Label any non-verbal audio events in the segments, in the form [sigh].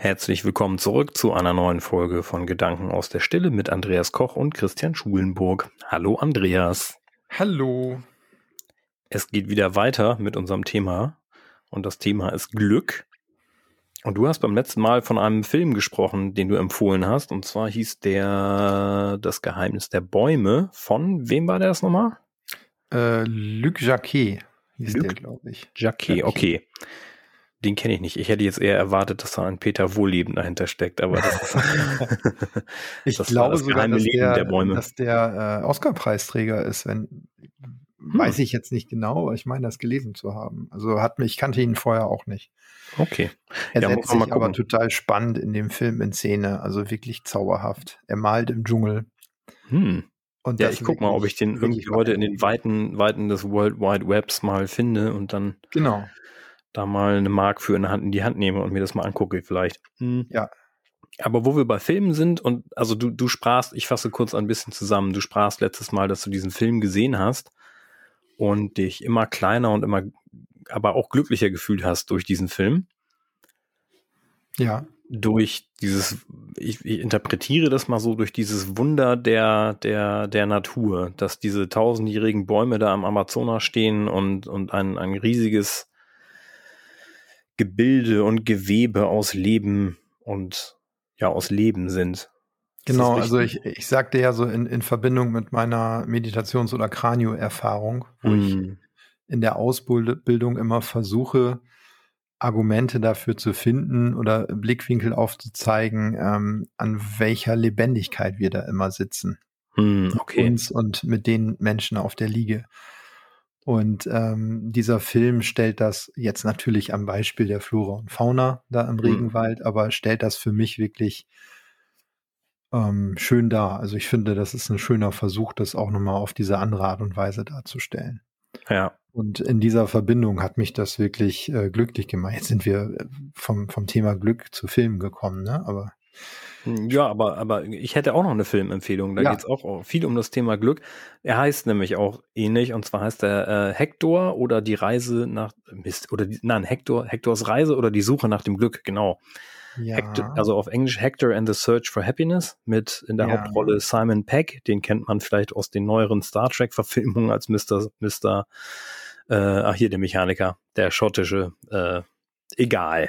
Herzlich willkommen zurück zu einer neuen Folge von Gedanken aus der Stille mit Andreas Koch und Christian Schulenburg. Hallo Andreas. Hallo. Es geht wieder weiter mit unserem Thema und das Thema ist Glück. Und du hast beim letzten Mal von einem Film gesprochen, den du empfohlen hast und zwar hieß der Das Geheimnis der Bäume von wem war der das nochmal? Äh, Luc Jacquet hieß Luc der, glaube ich. Jacquet, okay. Den kenne ich nicht. Ich hätte jetzt eher erwartet, dass da ein Peter Wohlleben dahinter steckt, aber das, [laughs] [laughs] Ich das war glaube das sogar, dass Leben der, der Bäume. dass der äh, Oscar-Preisträger ist, wenn Hm. weiß ich jetzt nicht genau, aber ich meine das gelesen zu haben. Also hat mich, ich kannte ihn vorher auch nicht. okay. Er Ja, setzt sich aber gucken. total spannend in dem Film in Szene, also wirklich zauberhaft. Er malt im Dschungel. Hm. Und Ja, ich guck mal, ob ich den wirklich irgendwie heute in den Weiten, Weiten des World Wide Webs mal finde und dann Genau. Da mal eine Mark für in, der Hand, in die Hand nehme und mir das mal angucke vielleicht. Hm. Ja. Aber wo wir bei Filmen sind und also du, du sprachst, ich fasse kurz ein bisschen zusammen, du sprachst letztes Mal, dass du diesen Film gesehen hast und dich immer kleiner und immer, aber auch glücklicher gefühlt hast durch diesen Film. Ja. durch dieses, ich, ich interpretiere das mal so, durch dieses Wunder der, der, der Natur, dass diese tausendjährigen Bäume da am Amazonas stehen und, und ein, ein riesiges Gebilde und Gewebe aus Leben und ja, aus Leben sind. Genau, also ich, ich sagte ja so in, in Verbindung mit meiner Meditations- oder Kranio-Erfahrung, wo ich Hm, in der Ausbildung immer versuche, Argumente dafür zu finden oder Blickwinkel aufzuzeigen, ähm, an welcher Lebendigkeit wir da immer sitzen. hm, okay. Uns und mit den Menschen auf der Liege. Und ähm, dieser Film stellt das jetzt natürlich am Beispiel der Flora und Fauna da im Mhm. Regenwald, aber stellt das für mich wirklich ähm, schön dar. Also ich finde, das ist ein schöner Versuch, das auch nochmal auf diese andere Art und Weise darzustellen. Ja, Und in dieser Verbindung hat mich das wirklich äh, glücklich gemacht. Jetzt sind wir äh, vom, vom Thema Glück zu Filmen gekommen, ne? Aber Ja, aber, aber ich hätte auch noch eine Filmempfehlung. Da Ja. geht's auch viel um das Thema Glück. Er heißt nämlich auch ähnlich, und zwar heißt er äh, Hector oder die Reise nach Mist, oder die, nein, Hector, Hectors Reise oder die Suche nach dem Glück, genau. ja, Hector, also auf Englisch Hector and the Search for Happiness mit in der Ja. Hauptrolle Simon Peck, den kennt man vielleicht aus den neueren Star Trek-Verfilmungen als Mr. Mr. Äh, ach hier der Mechaniker, der schottische, äh, egal.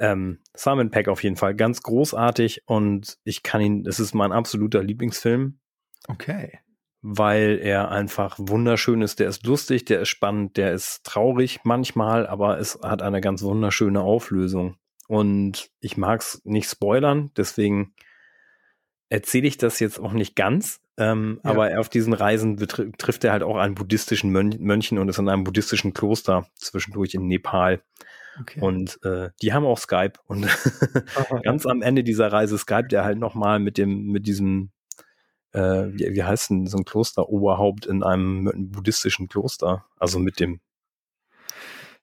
Ähm, Simon Peck auf jeden Fall ganz großartig und ich kann ihn, es ist mein absoluter Lieblingsfilm, okay. weil er einfach wunderschön ist. Der ist lustig, der ist spannend, der ist traurig manchmal, aber es hat eine ganz wunderschöne Auflösung. Und ich mag es nicht spoilern, deswegen erzähle ich das jetzt auch nicht ganz. Ähm, Ja. Aber auf diesen Reisen trifft er halt auch einen buddhistischen Mön Mönchen und ist in einem buddhistischen Kloster zwischendurch in Nepal. Okay. Und äh, die haben auch Skype. Und [laughs] ganz am Ende dieser Reise Skype er halt nochmal mit dem, mit diesem, äh, wie, wie heißt denn so ein Klosteroberhaupt in einem buddhistischen Kloster? Also mit dem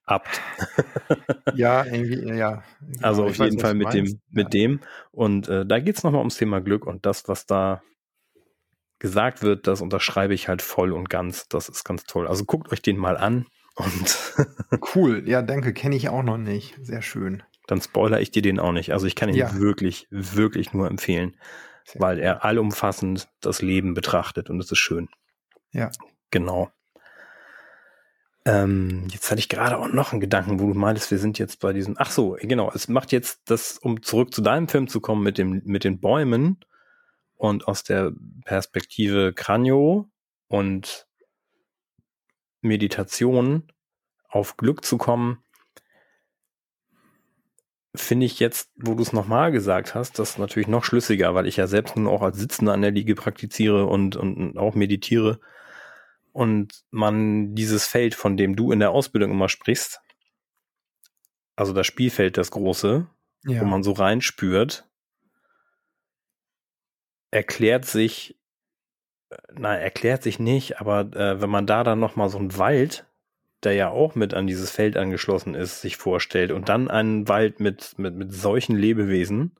Abt. [laughs] ja, irgendwie, ja. genau, Also auf jeden Fall mit dem, meinst. mit ja. dem. Und äh, da geht's nochmal ums Thema Glück und das, was da gesagt wird, das unterschreibe ich halt voll und ganz. Das ist ganz toll. Also guckt euch den mal an und [laughs] Cool, ja, danke, kenne ich auch noch nicht. Sehr schön. dann spoiler ich dir den auch nicht. Also ich kann ihn Ja. wirklich, wirklich nur empfehlen, Sehr weil er allumfassend das Leben betrachtet und es ist schön. Ja. Genau. Ähm, jetzt hatte ich gerade auch noch einen Gedanken, wo du meintest, wir sind jetzt bei diesem. Ach so, genau. Es macht jetzt das, um zurück zu deinem Film zu kommen mit dem mit den Bäumen und aus der Perspektive Kranio und Meditation auf Glück zu kommen, finde ich jetzt, wo du es nochmal gesagt hast, das natürlich noch schlüssiger, weil ich ja selbst nun auch als Sitzender an der Liege praktiziere und, und auch meditiere und man dieses Feld, von dem du in der Ausbildung immer sprichst, also das Spielfeld, das große, Ja. wo man so reinspürt, erklärt sich, nein, erklärt sich nicht, aber äh, wenn man da dann nochmal so einen Wald, der ja auch mit an dieses Feld angeschlossen ist, sich vorstellt und dann einen Wald mit, mit, mit solchen Lebewesen,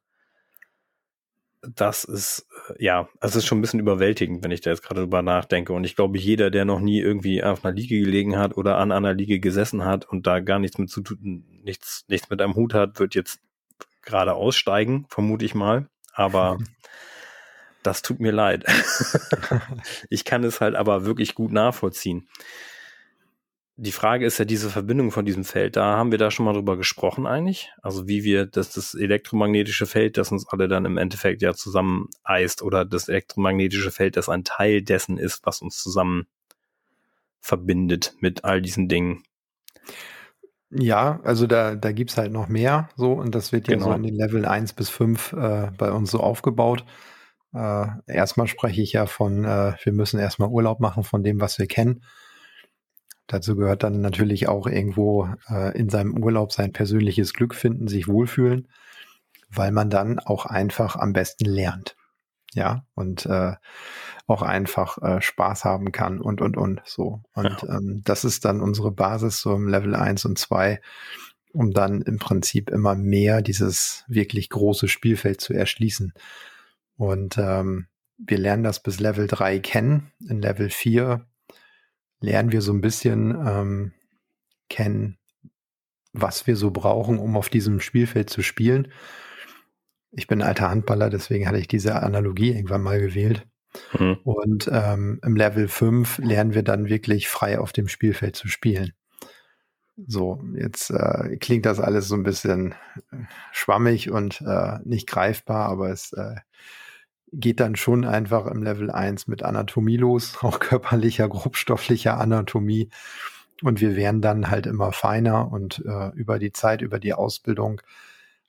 das ist, äh, ja, es ist schon ein bisschen überwältigend, wenn ich da jetzt gerade drüber nachdenke. Und ich glaube, jeder, der noch nie irgendwie auf einer Liege gelegen hat oder an einer Liege gesessen hat und da gar nichts mit zu tun, nichts, nichts mit einem Hut hat, wird jetzt gerade aussteigen, vermute ich mal. Aber [laughs] das tut mir leid. [laughs] ich kann es halt aber wirklich gut nachvollziehen. Die Frage ist ja diese Verbindung von diesem Feld. Da haben wir da schon mal drüber gesprochen eigentlich. Also wie wir, dass das elektromagnetische Feld, das uns alle dann im Endeffekt ja zusammen eist oder das elektromagnetische Feld, das ein Teil dessen ist, was uns zusammen verbindet mit all diesen Dingen. Ja, also da, da gibt's halt noch mehr so und das wird ja genau. so in den Level 1 bis 5 äh, bei uns so aufgebaut. Äh, erstmal spreche ich ja von, äh, wir müssen erstmal Urlaub machen von dem, was wir kennen. Dazu gehört dann natürlich auch irgendwo äh, in seinem Urlaub sein persönliches Glück finden, sich wohlfühlen, weil man dann auch einfach am besten lernt. Ja, und äh, auch einfach äh, Spaß haben kann und, und, und so. Und ja. ähm, das ist dann unsere Basis so im Level 1 und 2, um dann im Prinzip immer mehr dieses wirklich große Spielfeld zu erschließen. Und ähm, wir lernen das bis Level 3 kennen. In Level 4 lernen wir so ein bisschen ähm, kennen, was wir so brauchen, um auf diesem Spielfeld zu spielen. Ich bin alter Handballer, deswegen hatte ich diese Analogie irgendwann mal gewählt. Mhm. Und ähm, im Level 5 lernen wir dann wirklich frei auf dem Spielfeld zu spielen. So, jetzt äh, klingt das alles so ein bisschen schwammig und äh, nicht greifbar, aber es äh, geht dann schon einfach im Level 1 mit Anatomie los, [laughs] auch körperlicher, grobstofflicher Anatomie. Und wir werden dann halt immer feiner und äh, über die Zeit, über die Ausbildung.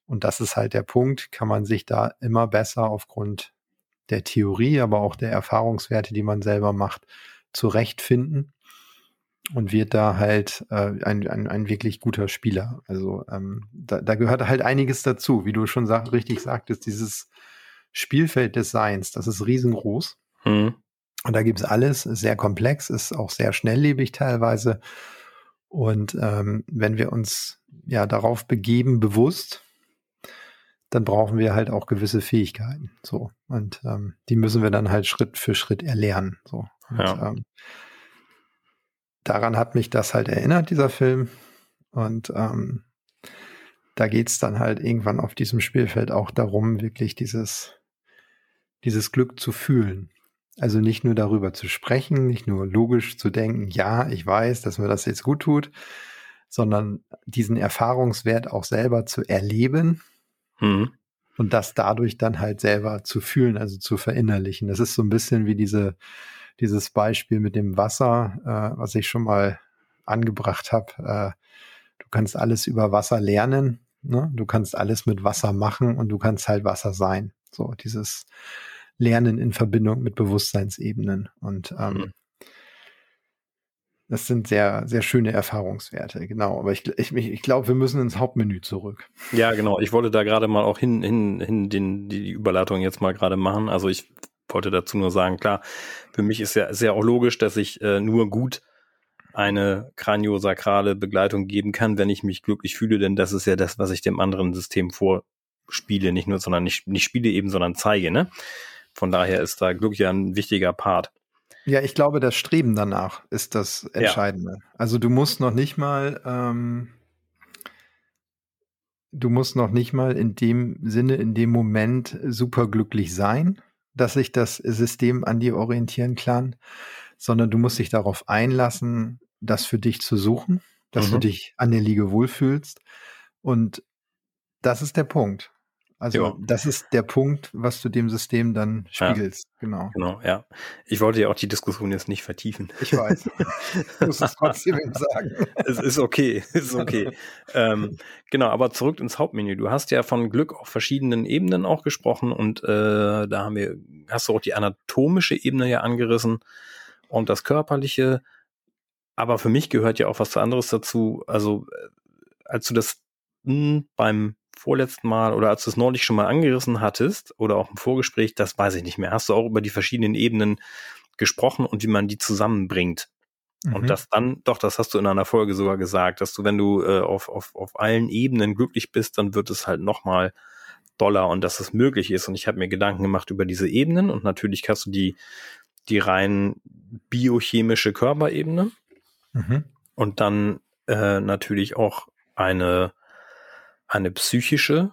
Und das ist halt der Punkt, kann man sich da immer besser aufgrund der Theorie, aber auch der Erfahrungswerte, die man selber macht, zurechtfinden und wird da halt äh, ein, ein, ein wirklich guter Spieler. Also ähm, da, da gehört halt einiges dazu, wie du schon sag, richtig sagtest, dieses Spielfeld des Seins, das ist riesengroß. Mhm. Und da gibt es alles, sehr komplex, ist auch sehr schnelllebig teilweise. Und ähm, wenn wir uns ja darauf begeben, bewusst, dann brauchen wir halt auch gewisse Fähigkeiten. So. Und ähm, die müssen wir dann halt Schritt für Schritt erlernen. So. Und, ja. ähm, daran hat mich das halt erinnert, dieser Film. Und ähm, da geht's dann halt irgendwann auf diesem Spielfeld auch darum, wirklich dieses, dieses Glück zu fühlen. Also nicht nur darüber zu sprechen, nicht nur logisch zu denken, ja, ich weiß, dass mir das jetzt gut tut, sondern diesen Erfahrungswert auch selber zu erleben Mhm. Und das dadurch dann halt selber zu fühlen, also zu verinnerlichen. Das ist so ein bisschen wie diese, dieses Beispiel mit dem Wasser, äh, was ich schon mal angebracht habe. Äh, du kannst alles über Wasser lernen, ne? du kannst alles mit Wasser machen und du kannst halt Wasser sein. So dieses Lernen in Verbindung mit Bewusstseinsebenen. Und ähm, mhm. Das sind sehr, sehr schöne Erfahrungswerte, genau. Aber ich, ich, ich glaube, wir müssen ins Hauptmenü zurück. Ja, genau. Ich wollte da gerade mal auch hin, hin, hin den, die Überleitung jetzt mal gerade machen. Also ich wollte dazu nur sagen, klar, für mich ist ja sehr auch logisch, dass ich äh, nur gut eine kraniosakrale Begleitung geben kann, wenn ich mich glücklich fühle, denn das ist ja das, was ich dem anderen System vorspiele, nicht nur, sondern nicht, nicht spiele eben, sondern zeige, ne? Von daher ist da Glück ja ein wichtiger Part. Ja, ich glaube, das Streben danach ist das Entscheidende. Ja. Also du musst noch nicht mal, ähm, du musst noch nicht mal in dem Sinne, in dem Moment superglücklich sein, dass sich das System an dir orientieren kann, sondern du musst dich darauf einlassen, das für dich zu suchen, dass mhm. du dich an der Liege wohlfühlst. Und das ist der Punkt. Also ja. das ist der Punkt, was du dem System dann spiegelst. Ja. Genau. Genau, ja. Ich wollte ja auch die Diskussion jetzt nicht vertiefen. Ich weiß. [laughs] du musst es trotzdem sagen. es ist okay, es ist okay. ähm, genau, aber zurück ins Hauptmenü. Du hast ja von Glück auf verschiedenen Ebenen auch gesprochen und äh, da haben wir, hast du auch die anatomische Ebene ja angerissen und das körperliche. Aber für mich gehört ja auch was anderes dazu. Also äh, als du das mh, hm, beim vorletzten Mal oder als du es neulich schon mal angerissen hattest oder auch im Vorgespräch, das weiß ich nicht mehr. Hast du auch über die verschiedenen Ebenen gesprochen und wie man die zusammenbringt? Mhm. Und das dann, doch, das hast du in einer Folge sogar gesagt, dass du, wenn du äh, auf, auf, auf allen Ebenen glücklich bist, dann wird es halt nochmal doller und dass es möglich ist. Und ich habe mir Gedanken gemacht über diese Ebenen und natürlich hast du die, die rein biochemische Körperebene mhm. und dann äh, natürlich auch eine eine psychische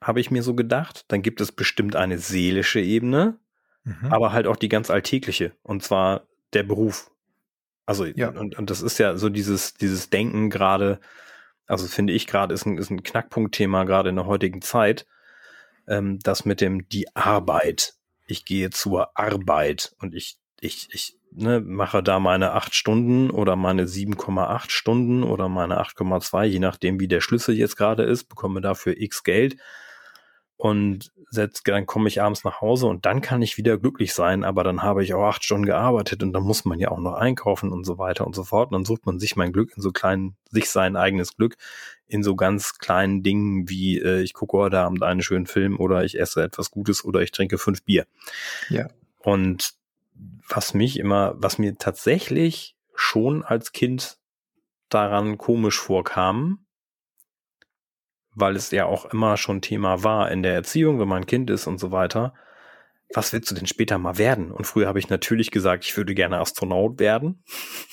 habe ich mir so gedacht. Dann gibt es bestimmt eine seelische Ebene, mhm. aber halt auch die ganz alltägliche. Und zwar der Beruf. Also, ja. und, und das ist ja so dieses, dieses Denken gerade, also finde ich gerade, ist ein, ist ein Knackpunktthema gerade in der heutigen Zeit, ähm, das mit dem die Arbeit. Ich gehe zur Arbeit und ich, ich, ich ne, mache da meine acht Stunden oder meine 7,8 Stunden oder meine 8,2, je nachdem, wie der Schlüssel jetzt gerade ist, bekomme dafür x Geld und setz, dann komme ich abends nach Hause und dann kann ich wieder glücklich sein, aber dann habe ich auch acht Stunden gearbeitet und dann muss man ja auch noch einkaufen und so weiter und so fort. Und dann sucht man sich mein Glück in so kleinen, sich sein eigenes Glück in so ganz kleinen Dingen wie äh, ich gucke heute Abend einen schönen Film oder ich esse etwas Gutes oder ich trinke fünf Bier. Ja. Und was mich immer, was mir tatsächlich schon als Kind daran komisch vorkam, weil es ja auch immer schon Thema war in der Erziehung, wenn man ein Kind ist und so weiter. Was willst du denn später mal werden? Und früher habe ich natürlich gesagt, ich würde gerne Astronaut werden.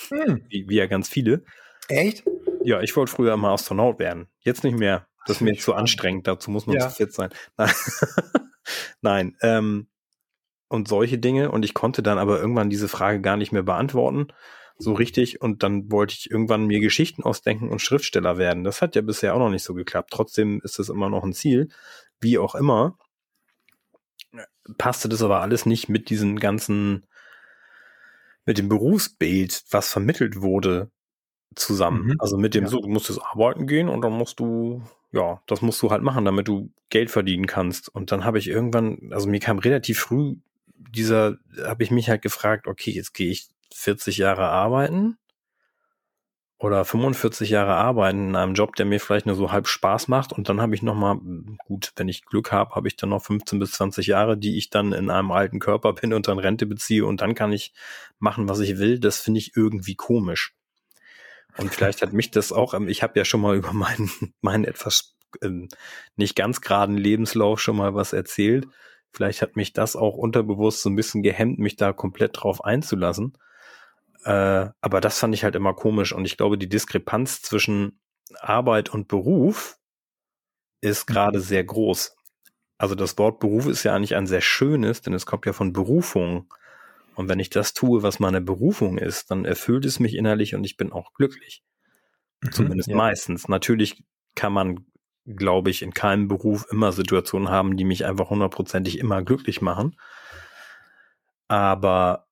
Hm. Wie, wie ja ganz viele. Echt? Ja, ich wollte früher immer Astronaut werden. Jetzt nicht mehr. Das ist mir zu anstrengend. Dazu muss man ja. zu fit sein. [laughs] Nein, Nein ähm, und solche Dinge. Und ich konnte dann aber irgendwann diese Frage gar nicht mehr beantworten so richtig und dann wollte ich irgendwann mir Geschichten ausdenken und Schriftsteller werden. Das hat ja bisher auch noch nicht so geklappt. Trotzdem ist es immer noch ein Ziel, wie auch immer. Passte das aber alles nicht mit diesen ganzen, mit dem Berufsbild, was vermittelt wurde, zusammen. Mhm. Also mit dem ja. so, du musst jetzt arbeiten gehen und dann musst du, ja, das musst du halt machen, damit du Geld verdienen kannst. Und dann habe ich irgendwann, also mir kam relativ früh dieser, habe ich mich halt gefragt, okay, jetzt gehe ich 40 Jahre arbeiten oder 45 Jahre arbeiten in einem Job, der mir vielleicht nur so halb Spaß macht und dann habe ich noch mal gut, wenn ich Glück habe, habe ich dann noch 15 bis 20 Jahre, die ich dann in einem alten Körper bin und dann Rente beziehe und dann kann ich machen, was ich will. Das finde ich irgendwie komisch. Und vielleicht hat mich das auch, ich habe ja schon mal [laughs] über meinen, meinen etwas ähm, nicht ganz geraden Lebenslauf schon mal was erzählt. Vielleicht hat mich das auch unterbewusst so ein bisschen gehemmt, mich da komplett drauf einzulassen. Äh, aber das fand ich halt immer komisch und ich glaube, die Diskrepanz zwischen Arbeit und Beruf ist mhm. gerade sehr groß. Also das Wort Beruf ist ja eigentlich ein sehr schönes, denn es kommt ja von Berufung. Und wenn ich das tue, was meine Berufung ist, dann erfüllt es mich innerlich und ich bin auch glücklich. Mhm, Zumindest ja. meistens. Natürlich kann man, glaube ich, in keinem Beruf immer Situationen haben, die mich einfach hundertprozentig immer glücklich machen. Aber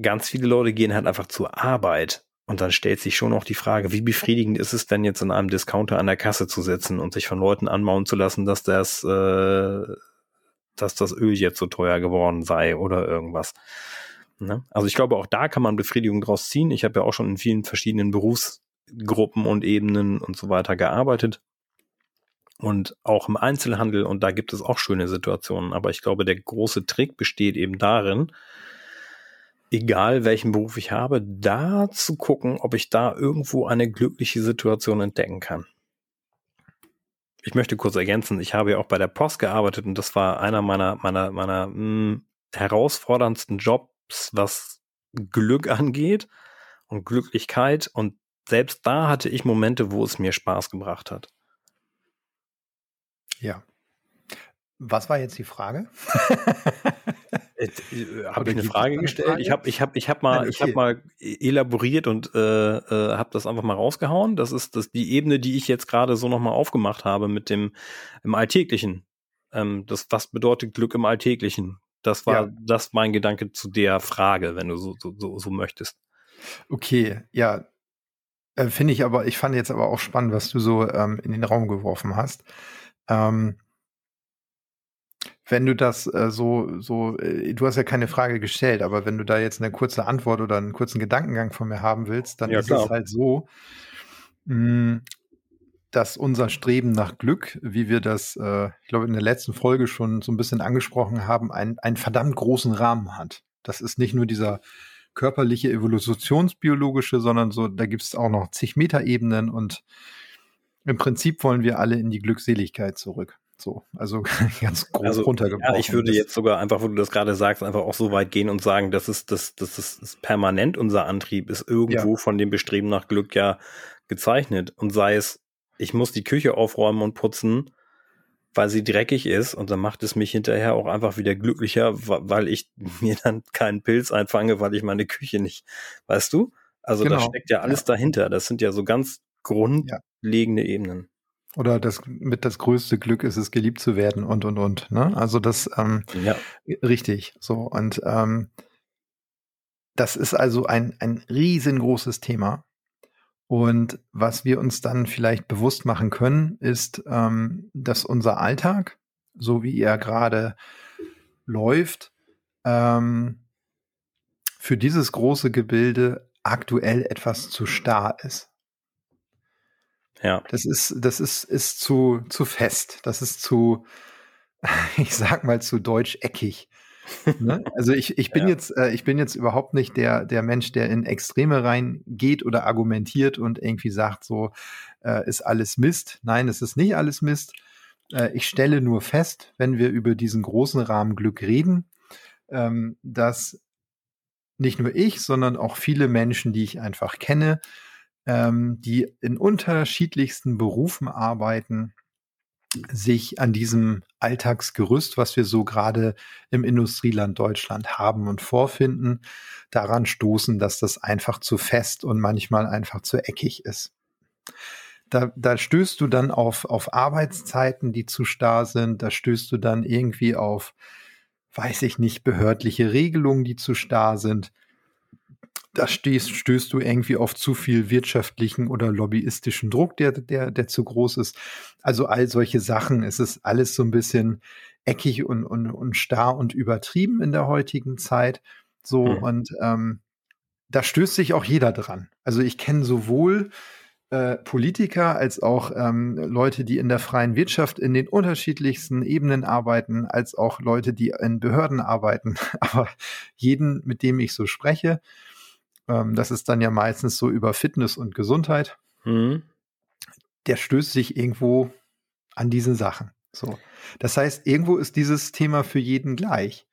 ganz viele Leute gehen halt einfach zur Arbeit. Und dann stellt sich schon auch die Frage, wie befriedigend ist es denn jetzt in einem Discounter an der Kasse zu sitzen und sich von Leuten anmauen zu lassen, dass das, äh, dass das Öl jetzt so teuer geworden sei oder irgendwas. Ne? Also ich glaube, auch da kann man Befriedigung draus ziehen. Ich habe ja auch schon in vielen verschiedenen Berufsgruppen und Ebenen und so weiter gearbeitet. Und auch im Einzelhandel, und da gibt es auch schöne Situationen. Aber ich glaube, der große Trick besteht eben darin, egal welchen Beruf ich habe, da zu gucken, ob ich da irgendwo eine glückliche Situation entdecken kann. Ich möchte kurz ergänzen, ich habe ja auch bei der Post gearbeitet und das war einer meiner, meiner, meiner mh, hm, herausforderndsten Jobs, was Glück angeht und Glücklichkeit. Und selbst da hatte ich Momente, wo es mir Spaß gebracht hat. Ja. Was war jetzt die Frage? [laughs] Äh, äh, habe ich eine Frage gestellt? Frage? Ich habe ich hab, ich hab mal, okay. ich mal elaboriert und äh, äh, habe das einfach mal rausgehauen. Das ist das die Ebene, die ich jetzt gerade so nochmal aufgemacht habe mit dem im Alltäglichen. Ähm, das, was bedeutet Glück im Alltäglichen? Das war ja. das mein Gedanke zu der Frage, wenn du so, so, so, so möchtest. Okay, ja. Äh, Finde ich aber, ich fand jetzt aber auch spannend, was du so ähm, in den Raum geworfen hast. Ähm, wenn du das äh, so, so, äh, du hast ja keine Frage gestellt, aber wenn du da jetzt eine kurze Antwort oder einen kurzen Gedankengang von mir haben willst, dann ja, ist klar. es halt so, mh, hm, dass unser Streben nach Glück, wie wir das, äh, ich glaube, in der letzten Folge schon so ein bisschen angesprochen haben, einen, einen verdammt großen Rahmen hat. Das ist nicht nur dieser körperliche, evolutionsbiologische, sondern so, da gibt es auch noch zig Metaebenen und im Prinzip wollen wir alle in die Glückseligkeit zurück. So, also [laughs] ganz groß also, runtergebrochen. Ja, ich würde jetzt sogar einfach, wo du das gerade sagst, einfach auch so weit gehen und sagen, dass es, dass, dass es permanent unser Antrieb ist, irgendwo ja. von dem Bestreben nach Glück ja gezeichnet. Und sei es, ich muss die Küche aufräumen und putzen, weil sie dreckig ist und dann macht es mich hinterher auch einfach wieder glücklicher, weil ich [laughs] mir dann keinen Pilz einfange, weil ich meine Küche nicht, weißt du? Also genau. da steckt ja alles ja. dahinter. Das sind ja so ganz grundlegende ja. Ebenen. Oder das mit das größte Glück ist es, geliebt zu werden und und und. Ne? Also das ähm, ja. richtig so. Und ähm, das ist also ein, ein riesengroßes Thema. Und was wir uns dann vielleicht bewusst machen können, ist, ähm, dass unser Alltag, so wie er gerade läuft, ähm, für dieses große Gebilde aktuell etwas zu starr ist. Ja. Das ist, das ist, ist zu, zu fest. Das ist zu, [laughs] ich sag mal, zu deutsch eckig. Ne? Also ich, ich [laughs] bin ja. jetzt, äh, ich bin jetzt überhaupt nicht der, der Mensch, der in Extreme reingeht oder argumentiert und irgendwie sagt, so äh, ist alles Mist. Nein, es ist nicht alles Mist. Äh, ich stelle nur fest, wenn wir über diesen großen Rahmen Glück reden, ähm, dass nicht nur ich, sondern auch viele Menschen, die ich einfach kenne, ähm, die in unterschiedlichsten Berufen arbeiten, sich an diesem Alltagsgerüst, was wir so gerade im Industrieland Deutschland haben und vorfinden, daran stoßen, dass das einfach zu fest und manchmal einfach zu eckig ist. Da, da stößt du dann auf, auf Arbeitszeiten, die zu starr sind, da stößt du dann irgendwie auf, weiß ich nicht, behördliche Regelungen, die zu starr sind da stehst, stößt du irgendwie auf zu viel wirtschaftlichen oder lobbyistischen Druck, der, der, der zu groß ist. Also all solche Sachen. Es ist alles so ein bisschen eckig und, und, und starr und übertrieben in der heutigen Zeit. So, mhm. und ähm, da stößt sich auch jeder dran. Also ich kenne sowohl äh, Politiker als auch ähm, Leute, die in der freien Wirtschaft in den unterschiedlichsten Ebenen arbeiten, als auch Leute, die in Behörden arbeiten. [laughs] Aber jeden, mit dem ich so spreche, ähm, das ist dann ja meistens so über Fitness und Gesundheit. Mhm. Der stößt sich irgendwo an diesen Sachen. So. Das heißt, irgendwo ist dieses Thema für jeden gleich.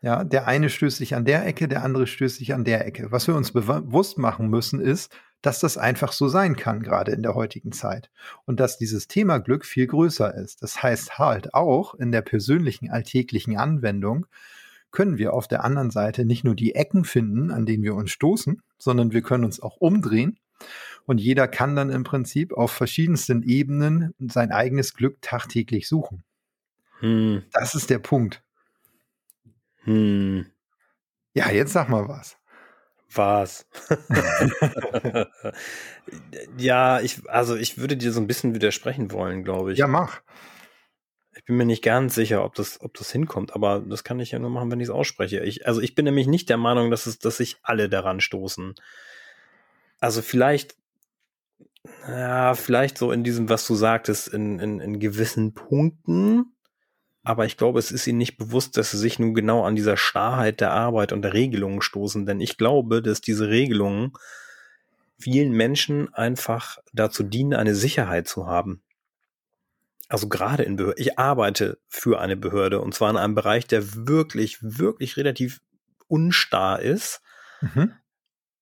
Ja, der eine stößt sich an der Ecke, der andere stößt sich an der Ecke. Was wir uns bewusst machen müssen, ist, dass das einfach so sein kann, gerade in der heutigen Zeit. Und dass dieses Thema Glück viel größer ist. Das heißt halt auch in der persönlichen alltäglichen Anwendung können wir auf der anderen Seite nicht nur die Ecken finden, an denen wir uns stoßen, sondern wir können uns auch umdrehen. Und jeder kann dann im Prinzip auf verschiedensten Ebenen sein eigenes Glück tagtäglich suchen. Hm. Das ist der Punkt. Hm. Ja, jetzt sag mal was. Was? [laughs] ja, ich, also ich würde dir so ein bisschen widersprechen wollen, glaube ich. Ja, mach. Ich bin mir nicht ganz sicher, ob das, ob das hinkommt, aber das kann ich ja nur machen, wenn ich es ausspreche. Ich, also ich bin nämlich nicht der Meinung, dass es, dass sich alle daran stoßen. Also vielleicht, ja, vielleicht so in diesem, was du sagtest, in, in, in gewissen Punkten, aber ich glaube, es ist ihnen nicht bewusst, dass sie sich nun genau an dieser Starrheit der Arbeit und der Regelungen stoßen, denn ich glaube, dass diese Regelungen vielen Menschen einfach dazu dienen, eine Sicherheit zu haben also gerade in Behörden, ich arbeite für eine Behörde und zwar in einem Bereich, der wirklich, wirklich relativ unstarr ist. Mhm.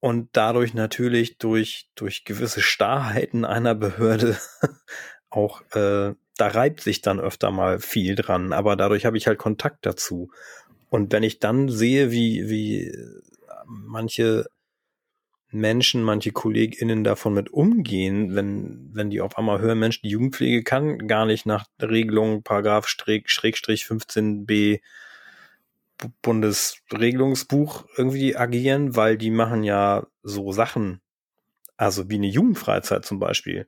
Und dadurch natürlich durch, durch gewisse Starrheiten einer Behörde [laughs] auch, äh, da reibt sich dann öfter mal viel dran, aber dadurch habe ich halt Kontakt dazu. Und wenn ich dann sehe, wie, wie manche Menschen, manche KollegInnen davon mit umgehen, wenn, wenn die auf einmal hören, Mensch, die Jugendpflege kann gar nicht nach Regelung Paragraph Schrägstrich 15b Bundesregelungsbuch irgendwie agieren, weil die machen ja so Sachen, also wie eine Jugendfreizeit zum Beispiel.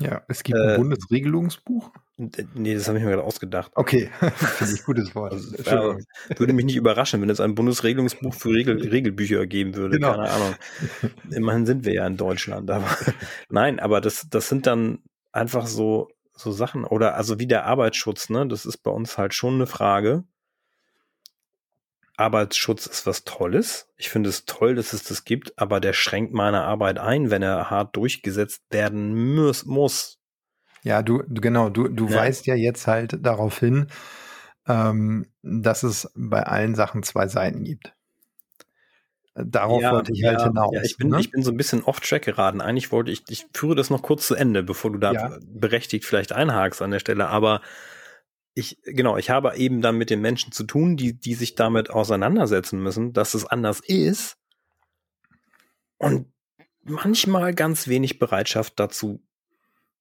Ja, es gibt ein äh, Bundesregelungsbuch. Nee, das habe ich mir gerade ausgedacht. Okay, [laughs] [laughs] finde ich gutes Wort. Also, ja, würde mich nicht überraschen, wenn es ein Bundesregelungsbuch für Regel Regelbücher geben würde. Genau. Keine Ahnung. [laughs] Immerhin sind wir ja in Deutschland. Aber nein, aber das, das sind dann einfach so, so Sachen. Oder also wie der Arbeitsschutz, ne? Das ist bei uns halt schon eine Frage. Arbeitsschutz ist was Tolles. Ich finde es toll, dass es das gibt, aber der schränkt meine Arbeit ein, wenn er hart durchgesetzt werden muss. muss. Ja, du, genau, du, du ja. weißt ja jetzt halt darauf hin, ähm, dass es bei allen Sachen zwei Seiten gibt. Darauf ja, wollte ich halt ja, halt hinaus. Ja, ich bin, ne? ich bin so ein bisschen off-track geraten. Eigentlich wollte ich, ich führe das noch kurz zu Ende, bevor du da berechtigt vielleicht einhakst an der Stelle, aber ich, genau, ich habe eben dann mit den Menschen zu tun, die, die sich damit auseinandersetzen müssen, dass es anders ist. Und manchmal ganz wenig Bereitschaft dazu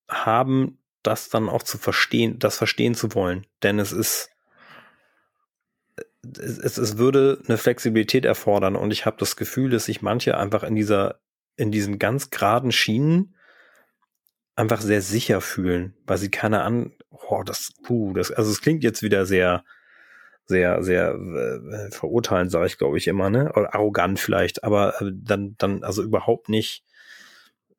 haben, das dann auch zu verstehen, das verstehen zu wollen. Denn es ist, es, es würde eine Flexibilität erfordern und ich habe das Gefühl, dass sich manche einfach in dieser, in diesen ganz geraden Schienen einfach sehr sicher fühlen, weil sie keine an, oh, das, puh, das, also es klingt jetzt wieder sehr, sehr, sehr äh, verurteilend, sage ich, glaube ich, immer, ne? Oder arrogant vielleicht, aber äh, dann, dann, also überhaupt nicht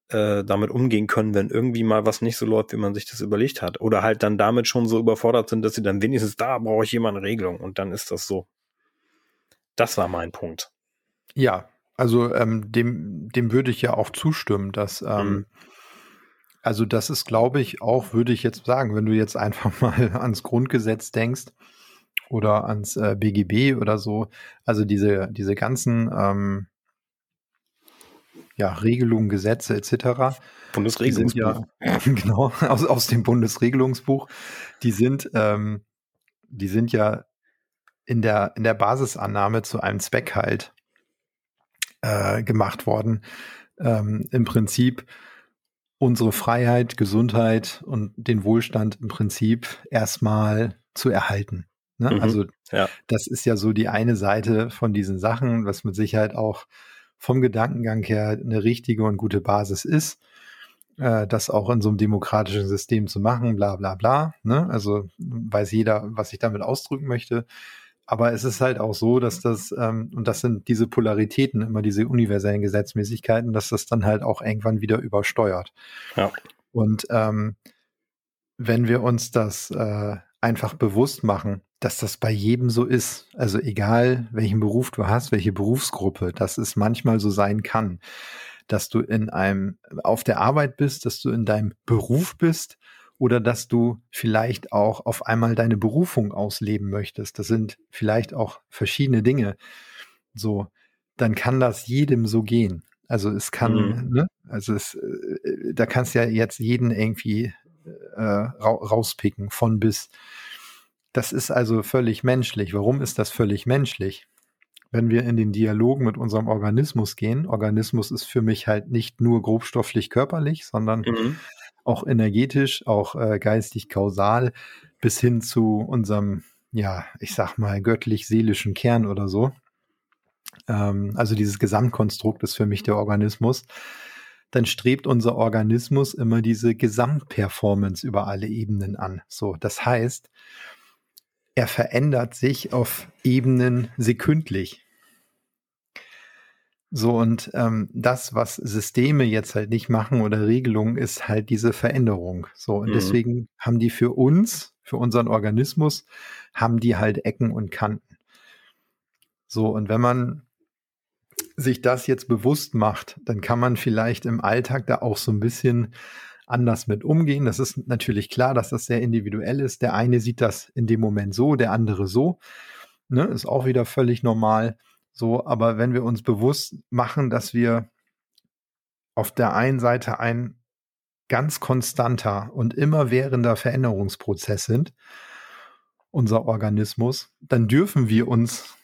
äh, damit umgehen können, wenn irgendwie mal was nicht so läuft, wie man sich das überlegt hat. Oder halt dann damit schon so überfordert sind, dass sie dann wenigstens da brauche ich jemand eine Regelung und dann ist das so. Das war mein Punkt. Ja, also ähm, dem, dem würde ich ja auch zustimmen, dass ähm, mhm. Also das ist, glaube ich, auch, würde ich jetzt sagen, wenn du jetzt einfach [laughs] mal ans Grundgesetz denkst oder ans äh, BGB oder so, also diese, diese ganzen ähm, ja, Regelungen, Gesetze etc. Bundesregelungsbuch. Ja, [laughs] genau, aus, aus dem Bundesregelungsbuch. Die sind, ähm, die sind ja in der, in der Basisannahme zu einem Zweck halt äh, gemacht worden. Ähm, Im Prinzip unsere Freiheit, Gesundheit und den Wohlstand im Prinzip erstmal zu erhalten. Ne? Mhm, also ja. das ist ja so die eine Seite von diesen Sachen, was mit Sicherheit auch vom Gedankengang her eine richtige und gute Basis ist, äh, das auch in so einem demokratischen System zu machen, bla bla bla. Ne? Also weiß jeder, was ich damit ausdrücken möchte. Aber es ist halt auch so, dass das, ähm, und das sind diese Polaritäten, immer diese universellen Gesetzmäßigkeiten, dass das dann halt auch irgendwann wieder übersteuert. Ja. Und ähm, wenn wir uns das äh, einfach bewusst machen, dass das bei jedem so ist. Also egal, welchen Beruf du hast, welche Berufsgruppe, dass es manchmal so sein kann, dass du in einem, auf der Arbeit bist, dass du in deinem Beruf bist oder dass du vielleicht auch auf einmal deine Berufung ausleben möchtest. Das sind vielleicht auch verschiedene Dinge. So, dann kann das jedem so gehen. Also es kann, mhm. ne? also es, äh, da kannst du ja jetzt jeden irgendwie äh, rauspicken von bis. Das ist also völlig menschlich. Warum ist das völlig menschlich? Wenn wir in den Dialog mit unserem Organismus gehen, Organismus ist für mich halt nicht nur grobstofflich körperlich, sondern mhm. Auch energetisch, auch äh, geistig kausal, bis hin zu unserem, ja, ich sag mal, göttlich-seelischen Kern oder so. Ähm, also dieses Gesamtkonstrukt ist für mich der Organismus dann strebt unser Organismus immer diese Gesamtperformance über alle Ebenen an. So, das heißt, er verändert sich auf Ebenen sekündlich. So, und ähm, das, was Systeme jetzt halt nicht machen oder Regelungen, ist halt diese Veränderung. So, und mhm. deswegen haben die für uns, für unseren Organismus, haben die halt Ecken und Kanten. So, und wenn man sich das jetzt bewusst macht, dann kann man vielleicht im Alltag da auch so ein bisschen anders mit umgehen. Das ist natürlich klar, dass das sehr individuell ist. Der eine sieht das in dem Moment so, der andere so. Ne, ist auch wieder völlig normal. So, aber wenn wir uns bewusst machen, dass wir auf der einen Seite ein ganz konstanter und immerwährender Veränderungsprozess sind, unser Organismus, dann dürfen wir uns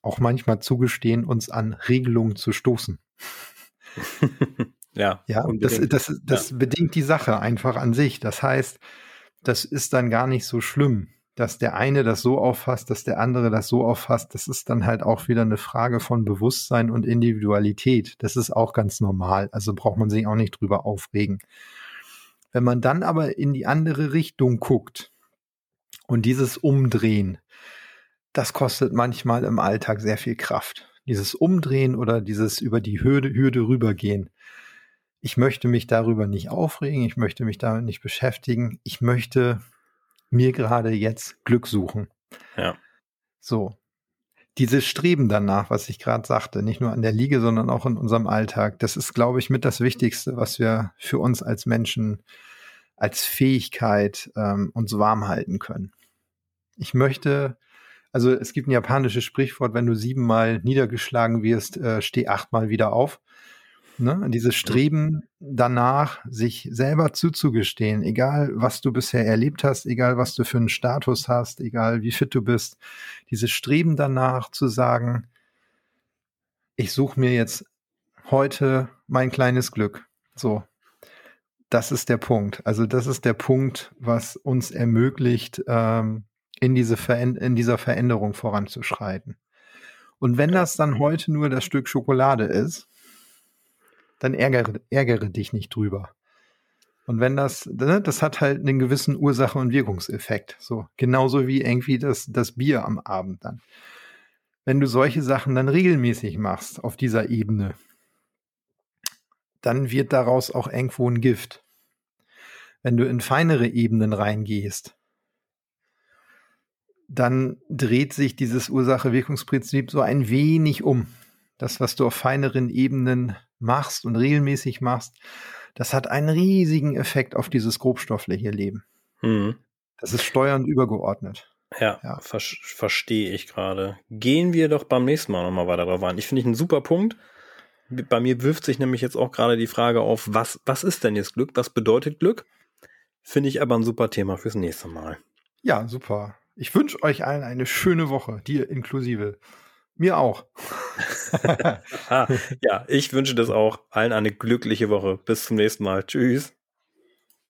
auch manchmal zugestehen, uns an Regelungen zu stoßen. [laughs] Ja, ja das, das, das ja. bedingt die Sache einfach an sich. Das heißt, das ist dann gar nicht so schlimm, dass der eine das so auffasst, dass der andere das so auffasst. Das ist dann halt auch wieder eine Frage von Bewusstsein und Individualität. Das ist auch ganz normal. Also braucht man sich auch nicht drüber aufregen. Wenn man dann aber in die andere Richtung guckt und dieses Umdrehen, das kostet manchmal im Alltag sehr viel Kraft. Dieses Umdrehen oder dieses über die Hürde, Hürde rübergehen ich möchte mich darüber nicht aufregen, ich möchte mich damit nicht beschäftigen, ich möchte mir gerade jetzt Glück suchen. Ja. So. Dieses Streben danach, was ich gerade sagte, nicht nur an der Liege, sondern auch in unserem Alltag, das ist, glaube ich, mit das Wichtigste, was wir für uns als Menschen als Fähigkeit ähm, uns warm halten können. Ich möchte, also es gibt ein japanisches Sprichwort, wenn du siebenmal niedergeschlagen wirst, äh, steh achtmal wieder auf. Ne? Dieses Streben danach, sich selber zuzugestehen, egal was du bisher erlebt hast, egal was du für einen Status hast, egal wie fit du bist, dieses Streben danach zu sagen, ich suche mir jetzt heute mein kleines Glück. So, das ist der Punkt. Also das ist der Punkt, was uns ermöglicht, ähm, in, diese in dieser Veränderung voranzuschreiten. Und wenn das dann heute nur das Stück Schokolade ist, dann ärgere, ärgere dich nicht drüber. Und wenn das, ne, das hat halt einen gewissen Ursache- und Wirkungseffekt. So, genauso wie irgendwie das, das Bier am Abend dann. Wenn du solche Sachen dann regelmäßig machst auf dieser Ebene, dann wird daraus auch irgendwo ein Gift. Wenn du in feinere Ebenen reingehst, dann dreht sich dieses Ursache-Wirkungsprinzip so ein wenig um. Das, was du auf feineren Ebenen machst und regelmäßig machst, das hat einen riesigen Effekt auf dieses grobstoffliche Leben. Mhm. Das ist steuernd übergeordnet. Ja, ja. Ver verstehe ich gerade. Gehen wir doch beim nächsten Mal nochmal weiter drauf ein. Ich finde ich einen super Punkt. Bei mir wirft sich nämlich jetzt auch gerade die Frage auf, was, was ist denn jetzt Glück? Was bedeutet Glück? Finde ich aber ein super Thema fürs nächste Mal. Ja, super. Ich wünsche euch allen eine schöne Woche, dir inklusive. Mir auch. [laughs] [laughs] ja, ich wünsche das auch allen eine glückliche Woche. Bis zum nächsten Mal. Tschüss.